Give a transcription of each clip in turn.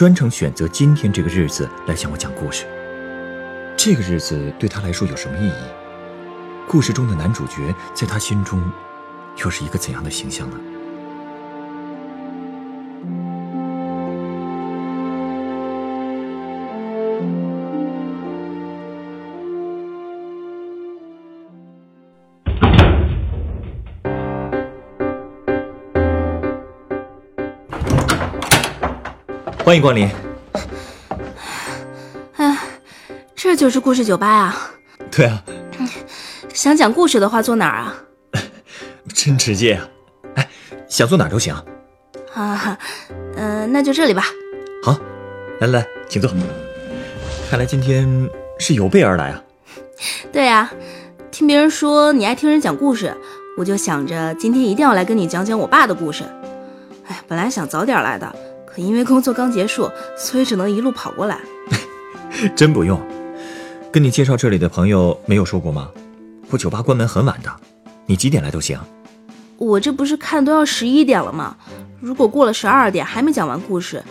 专程选择今天这个日子来向我讲故事。这个日子对他来说有什么意义？故事中的男主角在他心中又是一个怎样的形象呢？欢迎光临。哎，这就是故事酒吧呀。对啊，想讲故事的话，坐哪儿啊？真直接啊！哎，想坐哪儿都行。啊，嗯，那就这里吧。好，来来来，请坐。看来今天是有备而来啊。对呀，听别人说你爱听人讲故事，我就想着今天一定要来跟你讲讲我爸的故事。哎，本来想早点来的，可因为工作刚结束，所以只能一路跑过来。真不用，跟你介绍这里的朋友没有说过吗？我酒吧关门很晚的，你几点来都行。我这不是看都要十一点了吗？如果过了十二点还没讲完故事，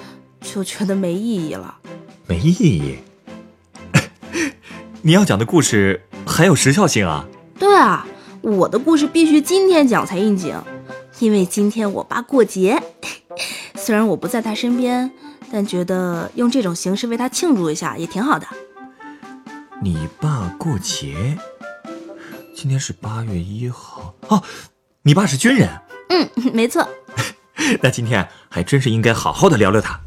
就觉得没意义了。没意义？你要讲的故事还有时效性啊？对啊，我的故事必须今天讲才应景，因为今天我爸过节。虽然我不在他身边，但觉得用这种形式为他庆祝一下也挺好的。你爸过节？今天是八月一号哦。你爸是军人？嗯，没错。那今天还真是应该好好的聊聊他。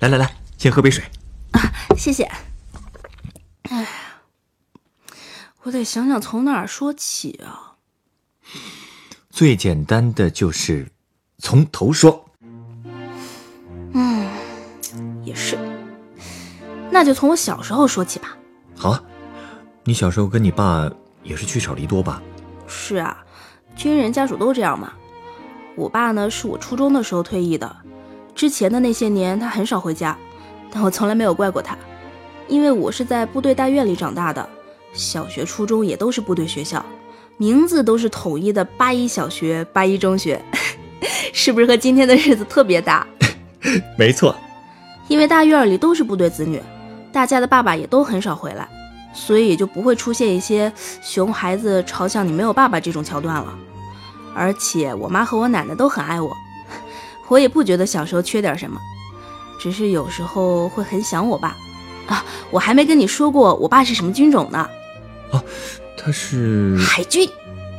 来来来，先喝杯水。啊，谢谢。哎呀，我得想想从哪儿说起啊。最简单的就是从头说。那就从我小时候说起吧。好啊，你小时候跟你爸也是聚少离多吧？是啊。军人家属都这样嘛。我爸呢，是我初中的时候退役的，之前的那些年他很少回家，但我从来没有怪过他，因为我是在部队大院里长大的，小学、初中也都是部队学校，名字都是统一的八一小学、八一中学，是不是和今天的日子特别搭？没错，因为大院里都是部队子女，大家的爸爸也都很少回来。所以也就不会出现一些熊孩子嘲笑你没有爸爸这种桥段了。而且我妈和我奶奶都很爱我，我也不觉得小时候缺点什么，只是有时候会很想我爸。啊，我还没跟你说过我爸是什么军种呢？哦，他是海军。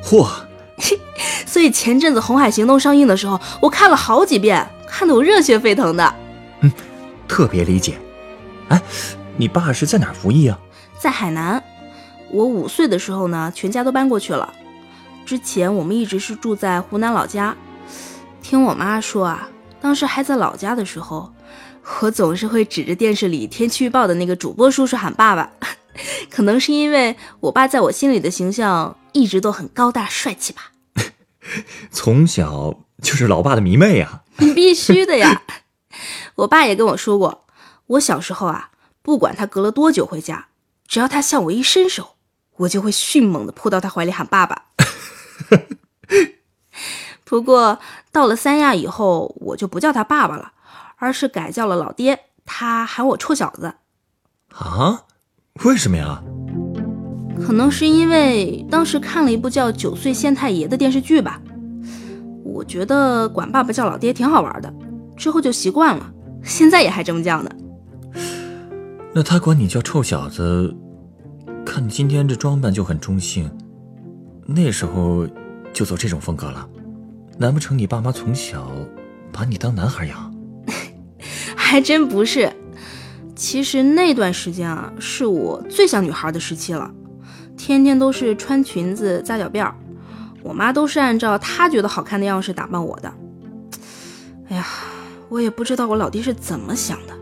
嚯！所以前阵子《红海行动》上映的时候，我看了好几遍，看得我热血沸腾的。嗯，特别理解。哎，你爸是在哪儿服役啊？在海南，我五岁的时候呢，全家都搬过去了。之前我们一直是住在湖南老家。听我妈说啊，当时还在老家的时候，我总是会指着电视里天气预报的那个主播叔叔喊爸爸。可能是因为我爸在我心里的形象一直都很高大帅气吧。从小就是老爸的迷妹呀。必须的呀。我爸也跟我说过，我小时候啊，不管他隔了多久回家。只要他向我一伸手，我就会迅猛地扑到他怀里喊爸爸。不过到了三亚以后，我就不叫他爸爸了，而是改叫了老爹。他喊我臭小子。啊？为什么呀？可能是因为当时看了一部叫《九岁县太爷》的电视剧吧。我觉得管爸爸叫老爹挺好玩的，之后就习惯了，现在也还这么叫呢。那他管你叫臭小子，看你今天这装扮就很中性，那时候就走这种风格了，难不成你爸妈从小把你当男孩养？还真不是，其实那段时间啊，是我最像女孩的时期了，天天都是穿裙子扎脚辫我妈都是按照她觉得好看的样式打扮我的。哎呀，我也不知道我老爹是怎么想的。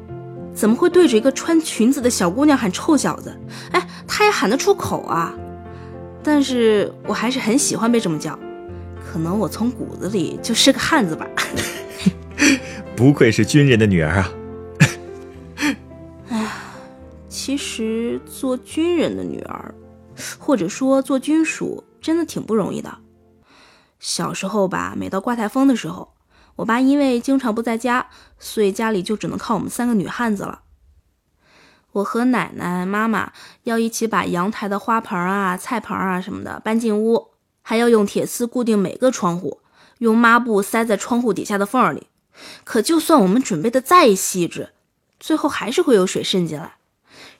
怎么会对着一个穿裙子的小姑娘喊臭小子？哎，他也喊得出口啊！但是我还是很喜欢被这么叫，可能我从骨子里就是个汉子吧。不愧是军人的女儿啊！哎呀，其实做军人的女儿，或者说做军属，真的挺不容易的。小时候吧，每到刮台风的时候，我爸因为经常不在家，所以家里就只能靠我们三个女汉子了。我和奶奶、妈妈要一起把阳台的花盆啊、菜盆啊什么的搬进屋，还要用铁丝固定每个窗户，用抹布塞在窗户底下的缝里。可就算我们准备的再细致，最后还是会有水渗进来，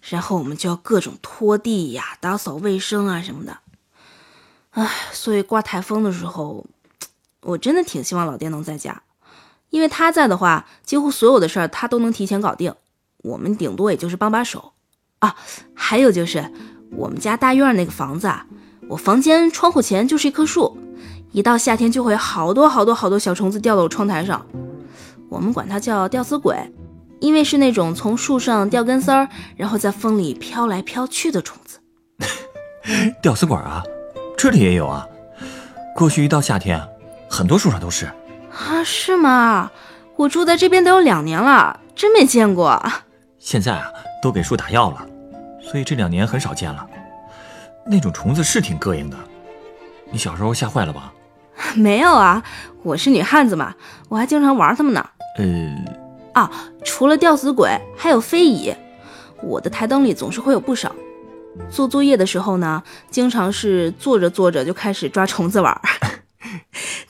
然后我们就要各种拖地呀、打扫卫生啊什么的。唉，所以刮台风的时候，我真的挺希望老爹能在家，因为他在的话，几乎所有的事儿他都能提前搞定，我们顶多也就是帮把手。啊，还有就是我们家大院那个房子啊，我房间窗户前就是一棵树，一到夏天就会好多好多好多小虫子掉到我窗台上。我们管它叫吊死鬼，因为是那种从树上掉根丝儿，然后在风里飘来飘去的虫子。吊死鬼啊，这里也有啊。过去一到夏天，很多树上都是。啊，是吗？我住在这边都有两年了，真没见过。现在啊，都给树打药了，所以这两年很少见了。那种虫子是挺膈应的，你小时候吓坏了吧？没有啊，我是女汉子嘛，我还经常玩它们呢。呃，啊，除了吊死鬼，还有飞蚁。我的台灯里总是会有不少。做作业的时候呢，经常是做着做着就开始抓虫子玩。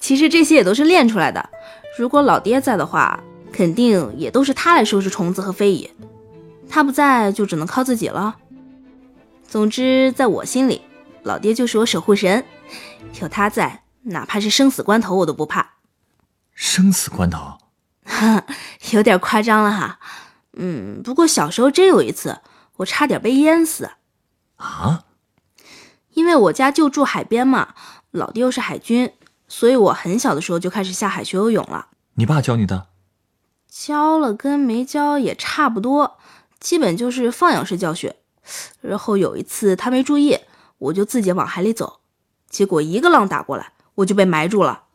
其实这些也都是练出来的。如果老爹在的话，肯定也都是他来收拾虫子和飞蚁。他不在，就只能靠自己了。总之，在我心里，老爹就是我守护神。有他在，哪怕是生死关头，我都不怕。生死关头。有点夸张了哈，嗯，不过小时候真有一次，我差点被淹死。啊？因为我家就住海边嘛，老爹又是海军，所以我很小的时候就开始下海学游泳了。你爸教你的？教了跟没教也差不多，基本就是放养式教学。然后有一次他没注意，我就自己往海里走，结果一个浪打过来，我就被埋住了。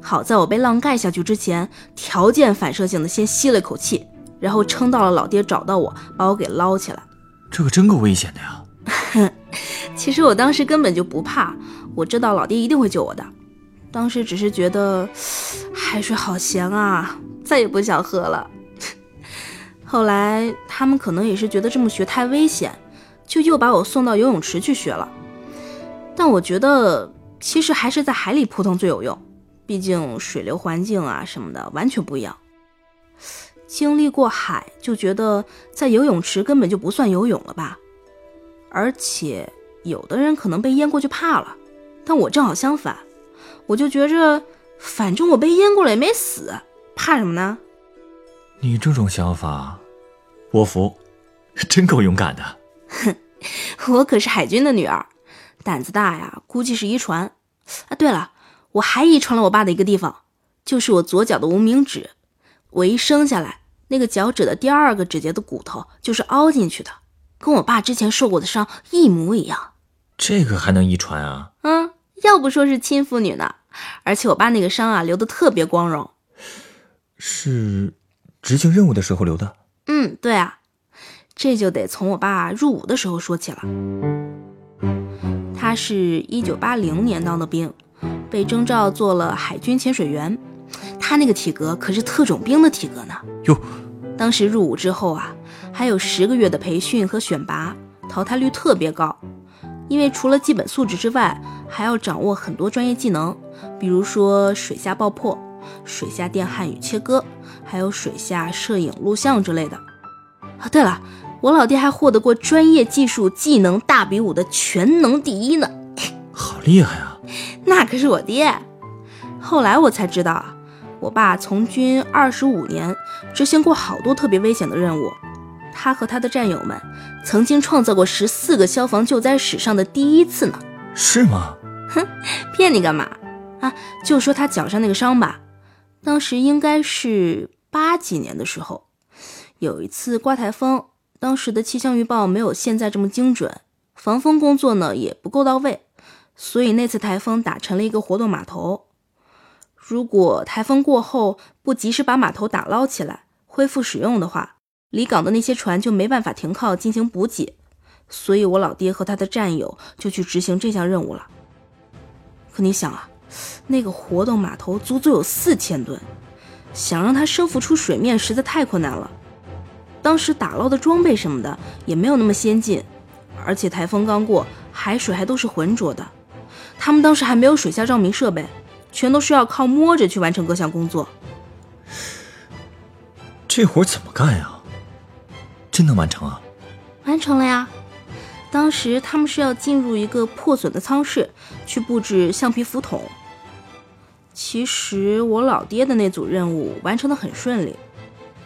好在我被浪盖下去之前，条件反射性的先吸了一口气，然后撑到了老爹找到我，把我给捞起来。这可真够危险的呀！其实我当时根本就不怕，我知道老爹一定会救我的。当时只是觉得海水好咸啊，再也不想喝了。后来他们可能也是觉得这么学太危险，就又把我送到游泳池去学了。但我觉得其实还是在海里扑腾最有用。毕竟水流环境啊什么的完全不一样。经历过海，就觉得在游泳池根本就不算游泳了吧。而且有的人可能被淹过就怕了，但我正好相反，我就觉着反正我被淹过了也没死，怕什么呢？你这种想法，我服，真够勇敢的。哼，我可是海军的女儿，胆子大呀，估计是遗传。啊，对了。我还遗传了我爸的一个地方，就是我左脚的无名指。我一生下来，那个脚趾的第二个指节的骨头就是凹进去的，跟我爸之前受过的伤一模一样。这个还能遗传啊？嗯，要不说是亲父女呢。而且我爸那个伤啊，留的特别光荣。是执行任务的时候留的？嗯，对啊。这就得从我爸入伍的时候说起了。他是一九八零年当的兵。被征召做了海军潜水员，他那个体格可是特种兵的体格呢。哟，当时入伍之后啊，还有十个月的培训和选拔，淘汰率特别高。因为除了基本素质之外，还要掌握很多专业技能，比如说水下爆破、水下电焊与切割，还有水下摄影录像之类的。啊，对了，我老爹还获得过专业技术技能大比武的全能第一呢。好厉害啊！那可是我爹。后来我才知道啊，我爸从军二十五年，执行过好多特别危险的任务。他和他的战友们曾经创造过十四个消防救灾史上的第一次呢。是吗？哼，骗你干嘛？啊，就说他脚上那个伤吧，当时应该是八几年的时候，有一次刮台风，当时的气象预报没有现在这么精准，防风工作呢也不够到位，所以那次台风打沉了一个活动码头。如果台风过后不及时把码头打捞起来恢复使用的话，离港的那些船就没办法停靠进行补给。所以我老爹和他的战友就去执行这项任务了。可你想啊，那个活动码头足足有四千吨，想让它升浮出水面实在太困难了。当时打捞的装备什么的也没有那么先进，而且台风刚过，海水还都是浑浊的。他们当时还没有水下照明设备，全都是要靠摸着去完成各项工作。这活怎么干呀？真能完成啊？完成了呀！当时他们是要进入一个破损的舱室，去布置橡皮浮筒。其实我老爹的那组任务完成的很顺利。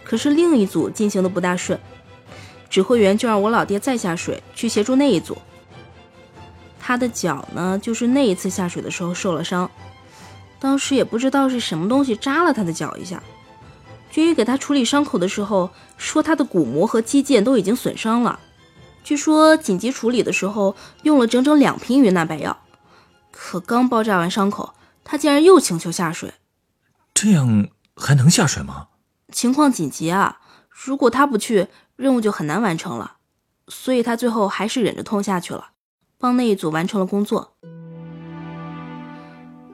可是另一组进行的不大顺，指挥员就让我老爹再下水去协助那一组。他的脚呢，就是那一次下水的时候受了伤，当时也不知道是什么东西扎了他的脚一下。军医给他处理伤口的时候说，他的骨膜和肌腱都已经损伤了。据说紧急处理的时候用了整整两瓶云南白药，可刚包扎完伤口，他竟然又请求下水。这样还能下水吗？情况紧急啊！如果他不去，任务就很难完成了。所以他最后还是忍着痛下去了，帮那一组完成了工作。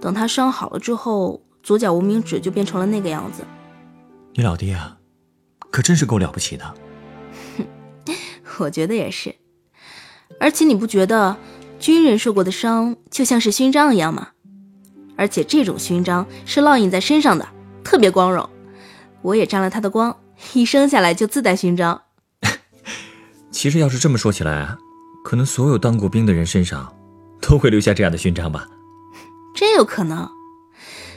等他伤好了之后，左脚无名指就变成了那个样子。你老爹啊，可真是够了不起的。哼，我觉得也是。而且你不觉得军人受过的伤就像是勋章一样吗？而且这种勋章是烙印在身上的，特别光荣。我也沾了他的光，一生下来就自带勋章。其实要是这么说起来，可能所有当过兵的人身上都会留下这样的勋章吧。真有可能。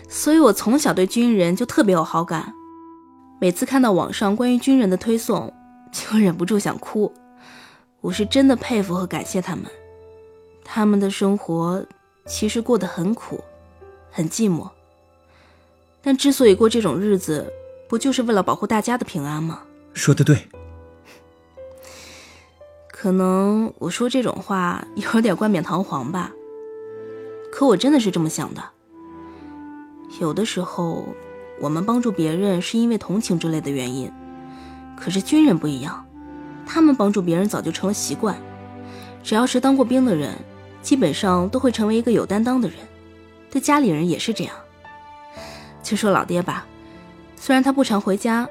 所以我从小对军人就特别有好感，每次看到网上关于军人的推送，就忍不住想哭。我是真的佩服和感谢他们，他们的生活其实过得很苦，很寂寞。但之所以过这种日子，不就是为了保护大家的平安吗？说的对。可能我说这种话 有点冠冕堂皇吧，可我真的是这么想的。有的时候，我们帮助别人是因为同情之类的原因，可是军人不一样，他们帮助别人早就成了习惯。只要是当过兵的人，基本上都会成为一个有担当的人，对家里人也是这样。就说老爹吧。虽然他不常回家，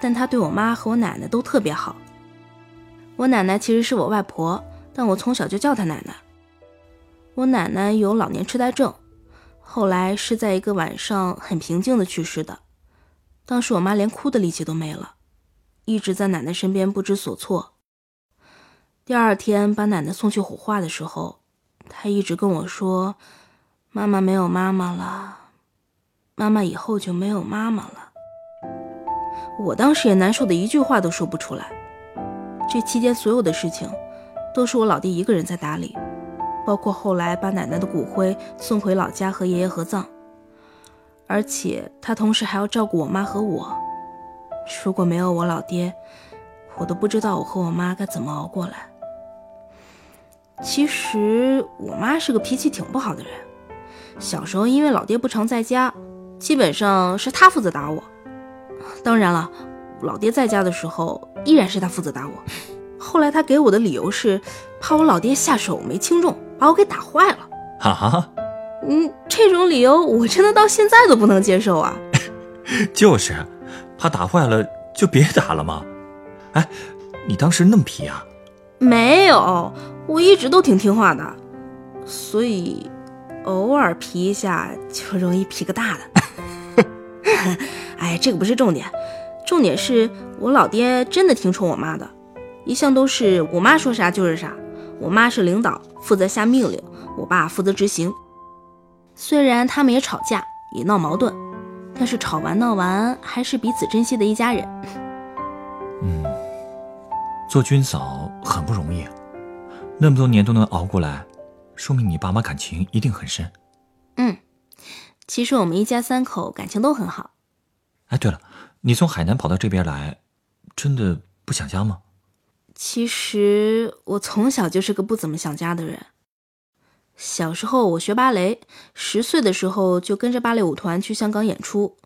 但他对我妈和我奶奶都特别好。我奶奶其实是我外婆，但我从小就叫她奶奶。我奶奶有老年痴呆症，后来是在一个晚上很平静的去世的。当时我妈连哭的力气都没了，一直在奶奶身边不知所措。第二天把奶奶送去火化的时候，她一直跟我说：“妈妈没有妈妈了，妈妈以后就没有妈妈了。”我当时也难受的一句话都说不出来。这期间所有的事情，都是我老爹一个人在打理，包括后来把奶奶的骨灰送回老家和爷爷合葬。而且他同时还要照顾我妈和我。如果没有我老爹，我都不知道我和我妈该怎么熬过来。其实我妈是个脾气挺不好的人，小时候因为老爹不常在家，基本上是他负责打我。当然了，老爹在家的时候依然是他负责打我。后来他给我的理由是，怕我老爹下手没轻重，把我给打坏了。哈哈，嗯，这种理由我真的到现在都不能接受啊。就是，怕打坏了就别打了嘛。哎，你当时那么皮啊？没有，我一直都挺听话的，所以偶尔皮一下就容易皮个大的。哎，这个不是重点，重点是我老爹真的挺宠我妈的，一向都是我妈说啥就是啥。我妈是领导，负责下命令，我爸负责执行。虽然他们也吵架，也闹矛盾，但是吵完闹完还是彼此珍惜的一家人。嗯，做军嫂很不容易，那么多年都能熬过来，说明你爸妈感情一定很深。嗯，其实我们一家三口感情都很好。哎，对了，你从海南跑到这边来，真的不想家吗？其实我从小就是个不怎么想家的人。小时候我学芭蕾，十岁的时候就跟着芭蕾舞团去香港演出。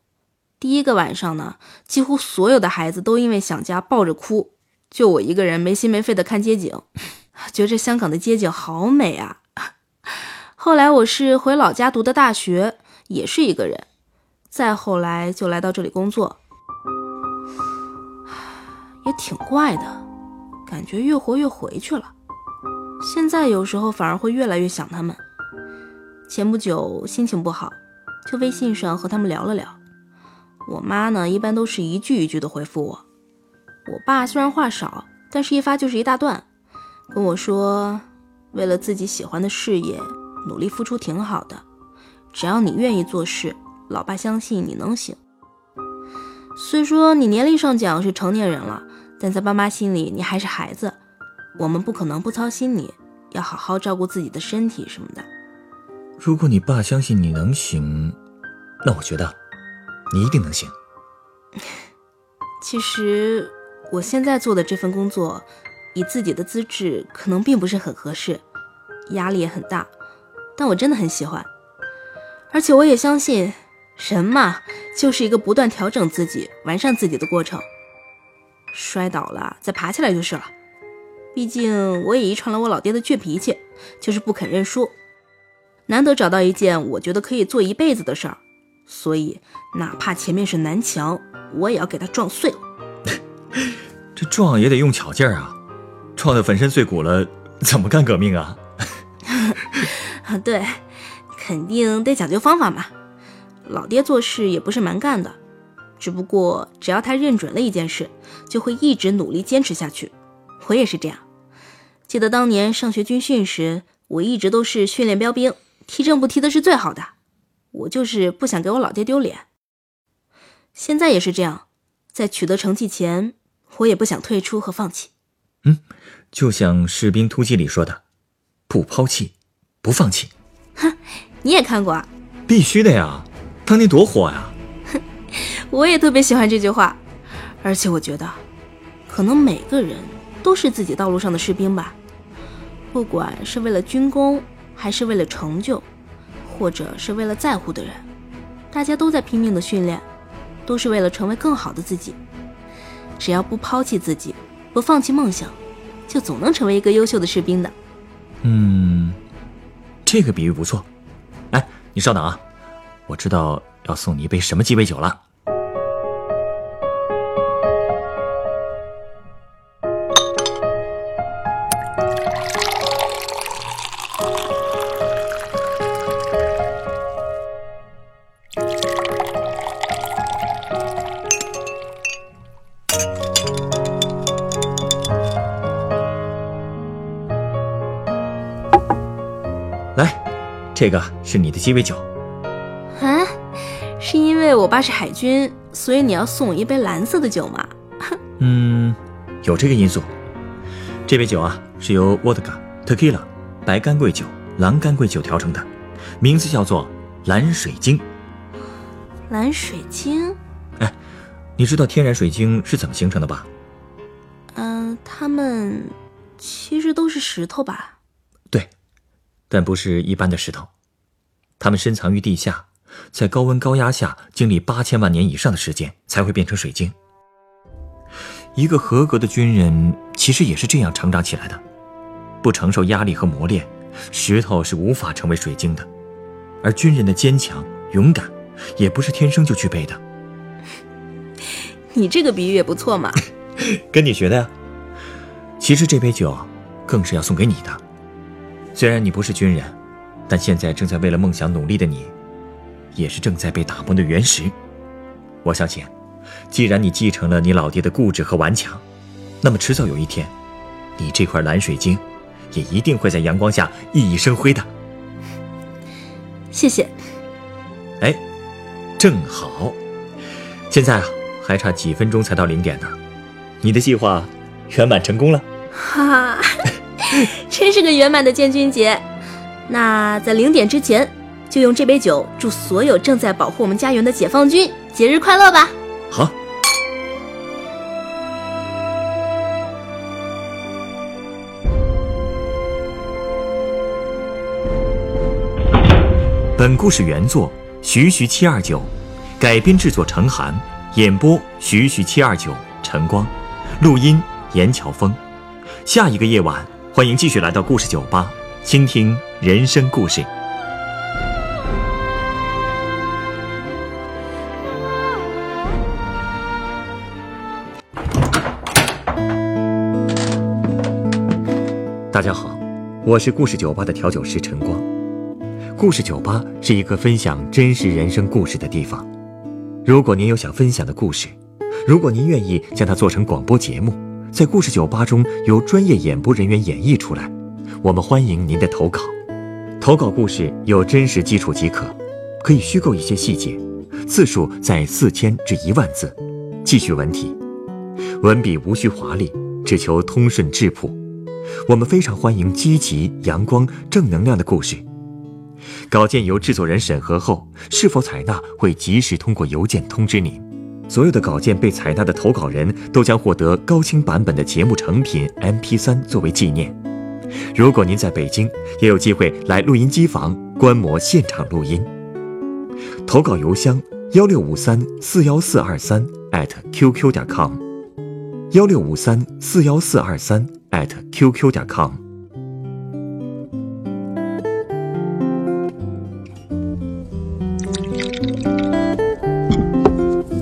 第一个晚上呢，几乎所有的孩子都因为想家抱着哭，就我一个人没心没肺的看街景，觉着香港的街景好美啊。后来我是回老家读的大学，也是一个人。再后来就来到这里工作，也挺怪的，感觉越活越回去了。现在有时候反而会越来越想他们。前不久心情不好，就微信上和他们聊了聊。我妈呢，一般都是一句一句的回复我。我爸虽然话少，但是一发就是一大段，跟我说，为了自己喜欢的事业，努力付出挺好的，只要你愿意做事，老爸相信你能行。虽说你年龄上讲是成年人了，但在爸妈心里你还是孩子。我们不可能不操心你，要好好照顾自己的身体什么的。如果你爸相信你能行，那我觉得你一定能行。其实我现在做的这份工作，以自己的资质可能并不是很合适，压力也很大，但我真的很喜欢。而且我也相信，人嘛，就是一个不断调整自己、完善自己的过程。摔倒了再爬起来就是了。毕竟我也遗传了我老爹的倔脾气，就是不肯认输。难得找到一件我觉得可以做一辈子的事儿，所以哪怕前面是南墙，我也要给他撞碎了。这撞也得用巧劲儿啊，撞得粉身碎骨了，怎么干革命啊？对，肯定得讲究方法嘛。老爹做事也不是蛮干的，只不过只要他认准了一件事，就会一直努力坚持下去。我也是这样，记得当年上学军训时，我一直都是训练标兵，踢正步踢的是最好的。我就是不想给我老爹丢脸。现在也是这样，在取得成绩前，我也不想退出和放弃。嗯，就像《士兵突击》里说的，不抛弃，不放弃。哼，你也看过啊？必须的呀，当年多火呀！哼，我也特别喜欢这句话，而且我觉得，可能每个人。都是自己道路上的士兵吧，不管是为了军功，还是为了成就，或者是为了在乎的人，大家都在拼命的训练，都是为了成为更好的自己。只要不抛弃自己，不放弃梦想，就总能成为一个优秀的士兵的。嗯，这个比喻不错。哎，你稍等啊，我知道要送你一杯什么鸡尾酒了。这个是你的鸡尾酒，啊？是因为我爸是海军，所以你要送我一杯蓝色的酒吗？嗯，有这个因素。这杯酒啊，是由 vodka、tequila、白干桂酒、蓝干桂酒调成的，名字叫做蓝水晶。蓝水晶？哎，你知道天然水晶是怎么形成的吧？嗯，它们其实都是石头吧？对。但不是一般的石头，它们深藏于地下，在高温高压下经历八千万年以上的时间才会变成水晶。一个合格的军人其实也是这样成长起来的，不承受压力和磨练，石头是无法成为水晶的。而军人的坚强、勇敢，也不是天生就具备的。你这个比喻也不错嘛，跟你学的呀。其实这杯酒，更是要送给你的。虽然你不是军人，但现在正在为了梦想努力的你，也是正在被打磨的原石。我相信，既然你继承了你老爹的固执和顽强，那么迟早有一天，你这块蓝水晶，也一定会在阳光下熠熠生辉的。谢谢。哎，正好，现在啊，还差几分钟才到零点呢，你的计划圆满成功了。哈。真是个圆满的建军节。那在零点之前，就用这杯酒祝所有正在保护我们家园的解放军节日快乐吧。好。本故事原作徐徐七二九，改编制作陈寒，演播徐徐七二九陈光，录音严乔峰。下一个夜晚。欢迎继续来到故事酒吧，倾听人生故事。大家好，我是故事酒吧的调酒师晨光。故事酒吧是一个分享真实人生故事的地方。如果您有想分享的故事，如果您愿意将它做成广播节目，在故事酒吧中由专业演播人员演绎出来，我们欢迎您的投稿。投稿故事有真实基础即可，可以虚构一些细节，字数在四千至一万字，记叙文体，文笔无需华丽，只求通顺质朴。我们非常欢迎积极、阳光、正能量的故事。稿件由制作人审核后，是否采纳会及时通过邮件通知您。所有的稿件被采纳的投稿人都将获得高清版本的节目成品 MP3 作为纪念。如果您在北京，也有机会来录音机房观摩现场录音。投稿邮箱：幺六五三四幺四二三 @QQ 点 com，幺六五三四幺四二三 @QQ 点 com。